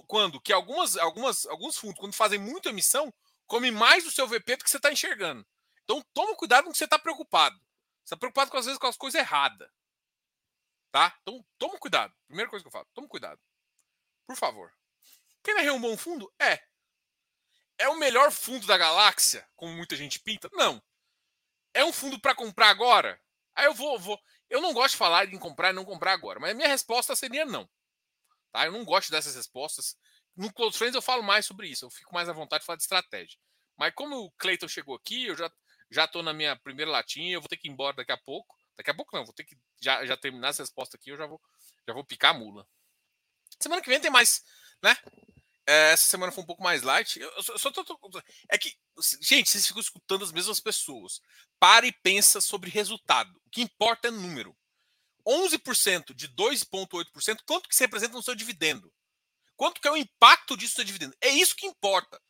Quando que algumas, algumas, alguns fundos, quando fazem muita emissão, come mais do seu VP do que você está enxergando. Então toma cuidado com o que você está preocupado. Você está preocupado com, às vezes com as coisas erradas. Tá? Então toma cuidado. Primeira coisa que eu falo, toma cuidado. Por favor. Quer ganhar um bom fundo? É. É o melhor fundo da galáxia, como muita gente pinta? Não. É um fundo para comprar agora? Aí eu vou, vou. Eu não gosto de falar em comprar e não comprar agora, mas a minha resposta seria não. Tá? Eu não gosto dessas respostas. No Close Friends eu falo mais sobre isso, eu fico mais à vontade de falar de estratégia. Mas como o Cleiton chegou aqui, eu já já estou na minha primeira latinha, eu vou ter que ir embora daqui a pouco. Daqui a pouco não, vou ter que já, já terminar essa resposta aqui, eu já vou já vou picar a mula. Semana que vem tem mais, né? É, essa semana foi um pouco mais light. Eu, eu só tô, tô, É que, gente, vocês ficam escutando as mesmas pessoas. Para e pensa sobre resultado. O que importa é número. 11% de 2,8%, quanto que se representa no seu dividendo? Quanto que é o impacto disso no seu dividendo? É isso que importa.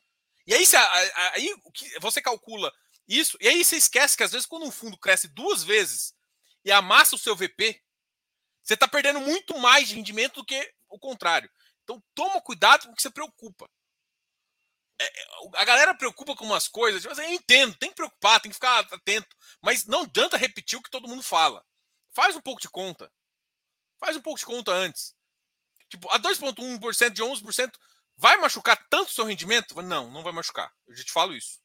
E aí, aí você calcula isso, e aí você esquece que às vezes quando um fundo cresce duas vezes e amassa o seu VP, você está perdendo muito mais de rendimento do que o contrário. Então toma cuidado com o que você preocupa. É, é a galera preocupa com umas coisas, mas eu entendo, tem que preocupar, tem que ficar atento, mas não adianta repetir o que todo mundo fala. Faz um pouco de conta. Faz um pouco de conta antes. Tipo, a 2,1% de 11% vai machucar tanto o seu rendimento? Não, não vai machucar. Eu já te falo isso.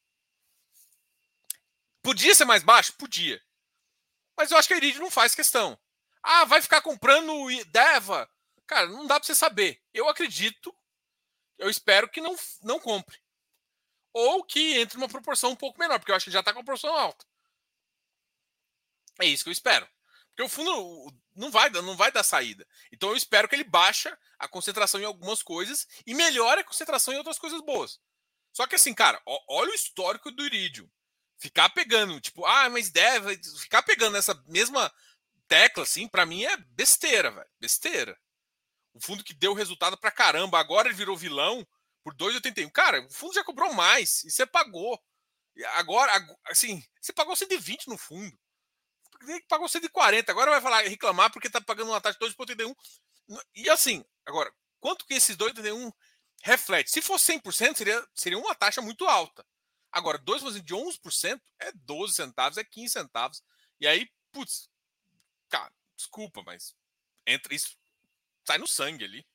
Podia ser mais baixo? Podia. Mas eu acho que a Iridium não faz questão. Ah, vai ficar comprando Deva? Cara, não dá para você saber. Eu acredito, eu espero que não, não compre. Ou que entre numa proporção um pouco menor, porque eu acho que já está com uma proporção alta. É isso que eu espero. Porque o fundo não vai, não vai dar saída. Então eu espero que ele baixe a concentração em algumas coisas e melhore a concentração em outras coisas boas. Só que assim, cara, olha o histórico do Iridium. Ficar pegando, tipo, ah, mas deve. Ficar pegando essa mesma tecla, assim, para mim é besteira, velho. Besteira. O fundo que deu resultado pra caramba, agora ele virou vilão por 2,81. Cara, o fundo já cobrou mais e você pagou. Agora, assim, você pagou 120 no fundo pagou 140, agora vai falar reclamar porque tá pagando uma taxa de 2,81. E assim, agora, quanto que esses 2,81 reflete? Se for 100%, seria, seria uma taxa muito alta. Agora, 2% de 11% é 12 centavos, é 15 centavos. E aí, putz, cara, desculpa, mas entra isso, sai no sangue ali.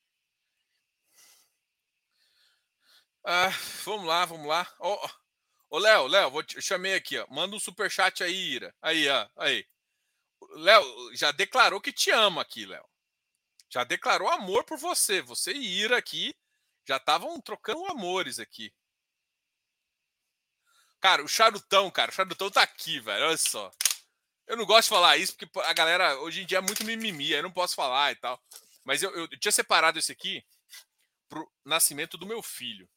Ah, vamos lá, vamos lá. Ô, oh, Léo, Léo, vou te, eu chamei aqui, ó. Manda um super chat aí, Ira. Aí, ó, aí. Léo, já declarou que te ama aqui, Léo. Já declarou amor por você. Você e Ira aqui já estavam trocando amores aqui. Cara, o charutão, cara, o charutão tá aqui, velho. Olha só. Eu não gosto de falar isso porque a galera hoje em dia é muito mimimi, eu não posso falar e tal. Mas eu, eu, eu tinha separado esse aqui pro nascimento do meu filho.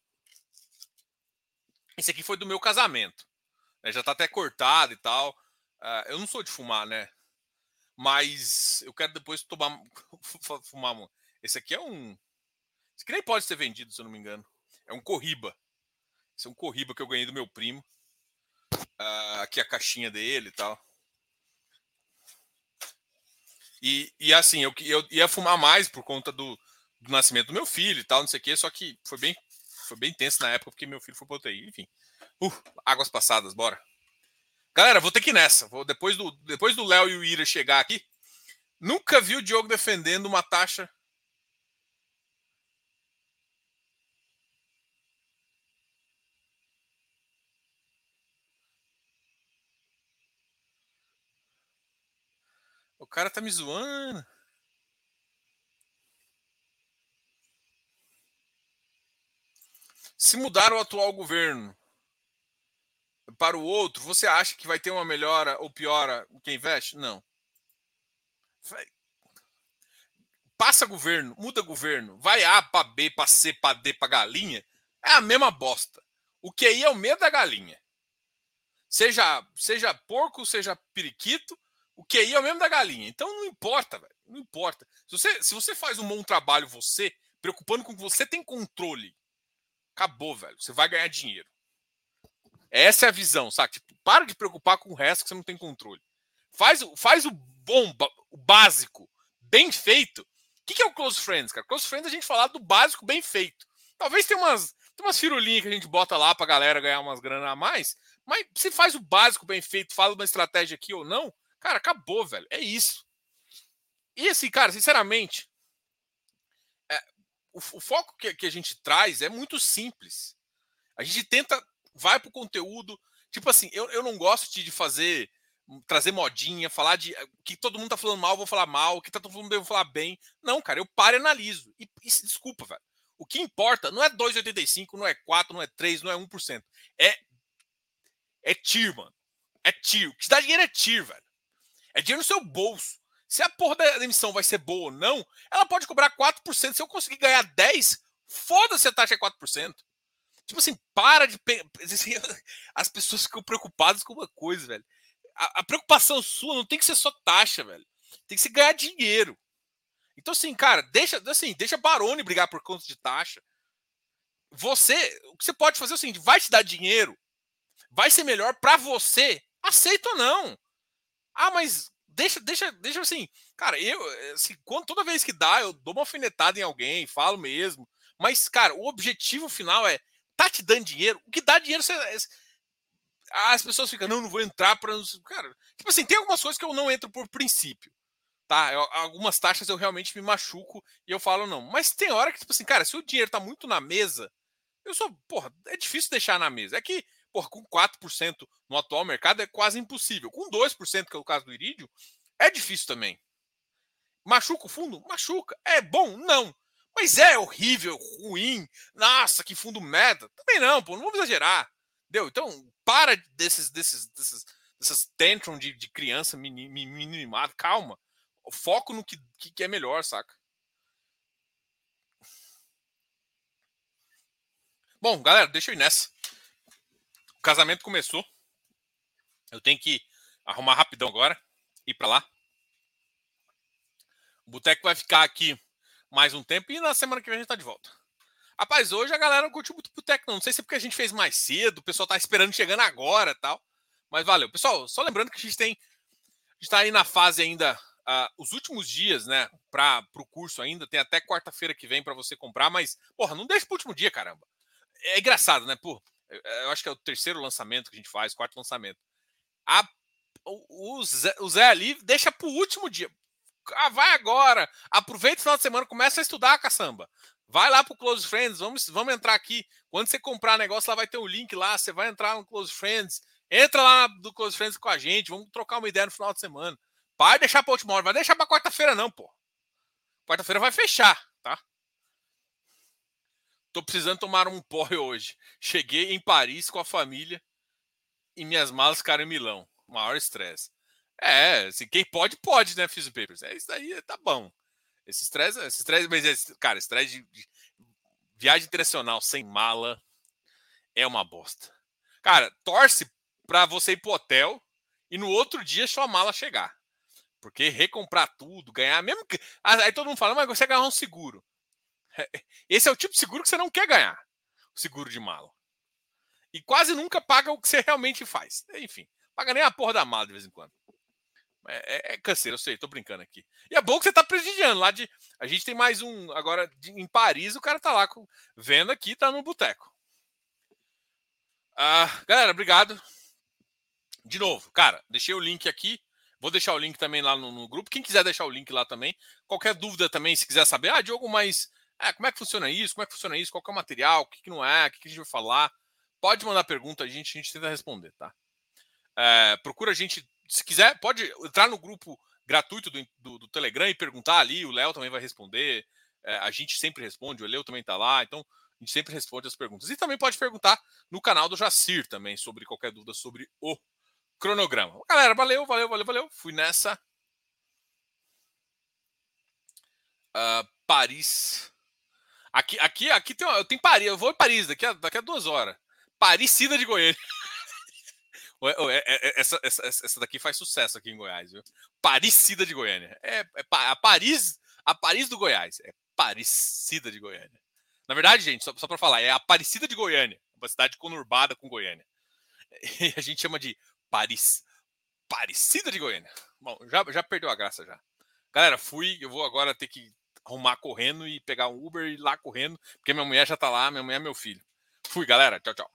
Esse aqui foi do meu casamento. Né? Já tá até cortado e tal. Uh, eu não sou de fumar, né? Mas eu quero depois tomar [laughs] fumar. Esse aqui é um. Esse aqui nem pode ser vendido, se eu não me engano. É um corriba. Esse é um corriba que eu ganhei do meu primo. Uh, aqui a caixinha dele e tal. E, e assim, eu, eu ia fumar mais por conta do, do nascimento do meu filho e tal, não sei o quê, só que foi bem, foi bem tenso na época, porque meu filho foi para UTI, enfim. Uh, águas passadas, bora. Galera, vou ter que ir nessa. Vou, depois do depois do Léo e o Ira chegar aqui, nunca vi o Diogo defendendo uma taxa. O cara tá me zoando. Se mudar o atual governo, para o outro, você acha que vai ter uma melhora ou piora quem investe? Não. Passa governo, muda governo, vai A para B, para C, para D, para galinha, é a mesma bosta. O aí é o medo da galinha. Seja, seja porco, seja periquito, o aí é o mesmo da galinha. Então não importa, velho. Não importa. Se você, se você faz um bom trabalho, você, preocupando com que você tem controle, acabou, velho. Você vai ganhar dinheiro. Essa é a visão, sabe? Tipo, para de preocupar com o resto que você não tem controle. Faz, faz o bom, o básico, bem feito. O que, que é o Close Friends, cara? Close Friends é a gente falar do básico bem feito. Talvez tenha umas, tem umas firulinhas que a gente bota lá pra galera ganhar umas grana a mais, mas se faz o básico bem feito, fala uma estratégia aqui ou não, cara, acabou, velho. É isso. E assim, cara, sinceramente, o, o, foco que, que a gente traz é muito simples. A gente tenta vai pro conteúdo. Tipo assim, eu, eu não gosto de, de fazer, trazer modinha, falar de que todo mundo tá falando mal, vou falar mal, que tá todo mundo eu vou falar bem. Não, cara, eu paro e analiso. E, e desculpa, velho. O que importa não é 2,85, não é 4, não é 3, não é 1%. É é TIR, mano. É TIR. O que dá dinheiro é TIR, velho. É dinheiro no seu bolso. Se a porra da emissão vai ser boa ou não, ela pode cobrar 4%. Se eu conseguir ganhar 10, foda-se a taxa é 4%. Tipo assim, para de. [laughs] Assim, as pessoas ficam preocupadas com uma coisa, velho. A, a, preocupação sua não tem que ser só taxa, velho. Tem que ser ganhar dinheiro. Então, assim, cara, deixa, assim, deixa Barone brigar por conta de taxa. você, o que você pode fazer é o seguinte: vai te dar dinheiro, vai ser melhor para você, aceita ou não. Ah, mas deixa, deixa, deixa assim, cara, eu, assim, quando, toda vez que dá, eu dou uma alfinetada em alguém, falo mesmo. Mas, cara, o objetivo final é tá te dando dinheiro. O que dá dinheiro, você, as pessoas ficam, não, não vou entrar para. Cara, tipo assim, tem algumas coisas que eu não entro por princípio. Tá? Eu, algumas taxas eu realmente me machuco e eu falo não. Mas tem hora que, tipo assim, cara, se o dinheiro tá muito na mesa, eu sou, porra, é difícil deixar na mesa. É que, porra, com 4% no atual mercado é quase impossível. Com 2%, que é o caso do Iridium, é difícil também. Machuca o fundo? Machuca. É bom? Não. Mas é horrível, ruim. Nossa, que fundo merda. Também não, pô, não vamos exagerar. Deu? Então, para desses, desses, desses, tantrum de, de criança minimada. Calma. Foco no que, que é melhor, saca? Bom, galera, deixa eu ir nessa. O casamento começou. Eu tenho que arrumar rapidão agora, ir para lá. O boteco vai ficar aqui mais um tempo e na semana que vem a gente tá de volta. Rapaz, hoje a galera não curtiu muito boteco, não. Não sei se é porque a gente fez mais cedo, o pessoal tá esperando chegando agora tal. Mas valeu. Pessoal, só lembrando que a gente tem. A gente tá aí na fase ainda. Uh, os últimos dias, né, para o curso ainda, tem até quarta-feira que vem para você comprar, mas, porra, não deixa pro último dia, caramba. É engraçado, né? Pô, eu acho que é o terceiro lançamento que a gente faz, quarto lançamento. A, o, o, Zé, o Zé ali deixa pro último dia. Ah, vai agora. Aproveita o final de semana, começa a estudar, caçamba. Vai lá pro Close Friends, vamos, vamos entrar aqui. Quando você comprar negócio, lá vai ter um link lá, você vai entrar no Close Friends. Entra lá do Close Friends com a gente, vamos trocar uma ideia no final de semana. Vai deixar pra última hora, vai deixar pra quarta-feira não, pô. Quarta-feira vai fechar, tá? Tô precisando tomar um porre hoje. Cheguei em Paris com a família e minhas malas ficaram em Milão. Maior estresse. É, assim, quem pode, pode, né, Fizz Papers? É, isso aí tá bom. Esse estresse, esse estresse, mas, esse, cara, estresse de, de viagem internacional sem mala é uma bosta. Cara, torce para você ir pro hotel e no outro dia sua mala chegar. Porque recomprar tudo, ganhar, mesmo que. Aí todo mundo fala, mas você ganhar um seguro. [laughs] Esse é o tipo de seguro que você não quer ganhar. O seguro de mala. E quase nunca paga o que você realmente faz. Enfim, paga nem a porra da mala de vez em quando. É, é, é canseiro, eu sei, tô brincando aqui. E é bom que você tá prestigiando lá de. A gente tem mais um. Agora, de, em Paris, o cara tá lá com, vendo aqui, tá no boteco. Ah, galera, obrigado. De novo, cara, deixei o link aqui. Vou deixar o link também lá no, no, grupo. Quem quiser deixar o link lá também. Qualquer dúvida também, se quiser saber, ah, Diogo, mas é, como é que funciona isso? Como é que funciona isso? Qual é o material? O que, que não é? O que, que, a gente vai falar? Pode mandar pergunta, a gente, a gente tenta responder, tá? É, procura a gente se quiser, pode entrar no grupo gratuito do, do, do Telegram e perguntar ali. O Léo também vai responder. É, a gente sempre responde, o Léo também está lá. Então, a gente sempre responde as perguntas. E também pode perguntar no canal do Jacir também sobre qualquer dúvida sobre o cronograma. Galera, valeu, valeu, valeu, valeu. Fui nessa. Uh, Paris. Aqui, aqui, aqui tem, eu tenho Paris. Eu vou em Paris daqui a, daqui a duas horas. Parecida de Goiânia. [laughs] É, é, essa, essa, essa daqui faz sucesso aqui em Goiás, viu? Parecida de Goiânia. É, é a Paris, a Paris do Goiás. É parecida de Goiânia. Na verdade, gente, só, só para falar, é a Aparecida de Goiânia, uma cidade conurbada com Goiânia. [laughs] E a gente chama de Paris, Parecida de Goiânia. Bom, já, já perdeu a graça já. Galera, fui, eu vou agora ter que arrumar correndo e pegar um Uber e ir lá correndo, porque minha mulher já tá lá, minha mulher é meu filho. Fui, galera. Tchau, tchau.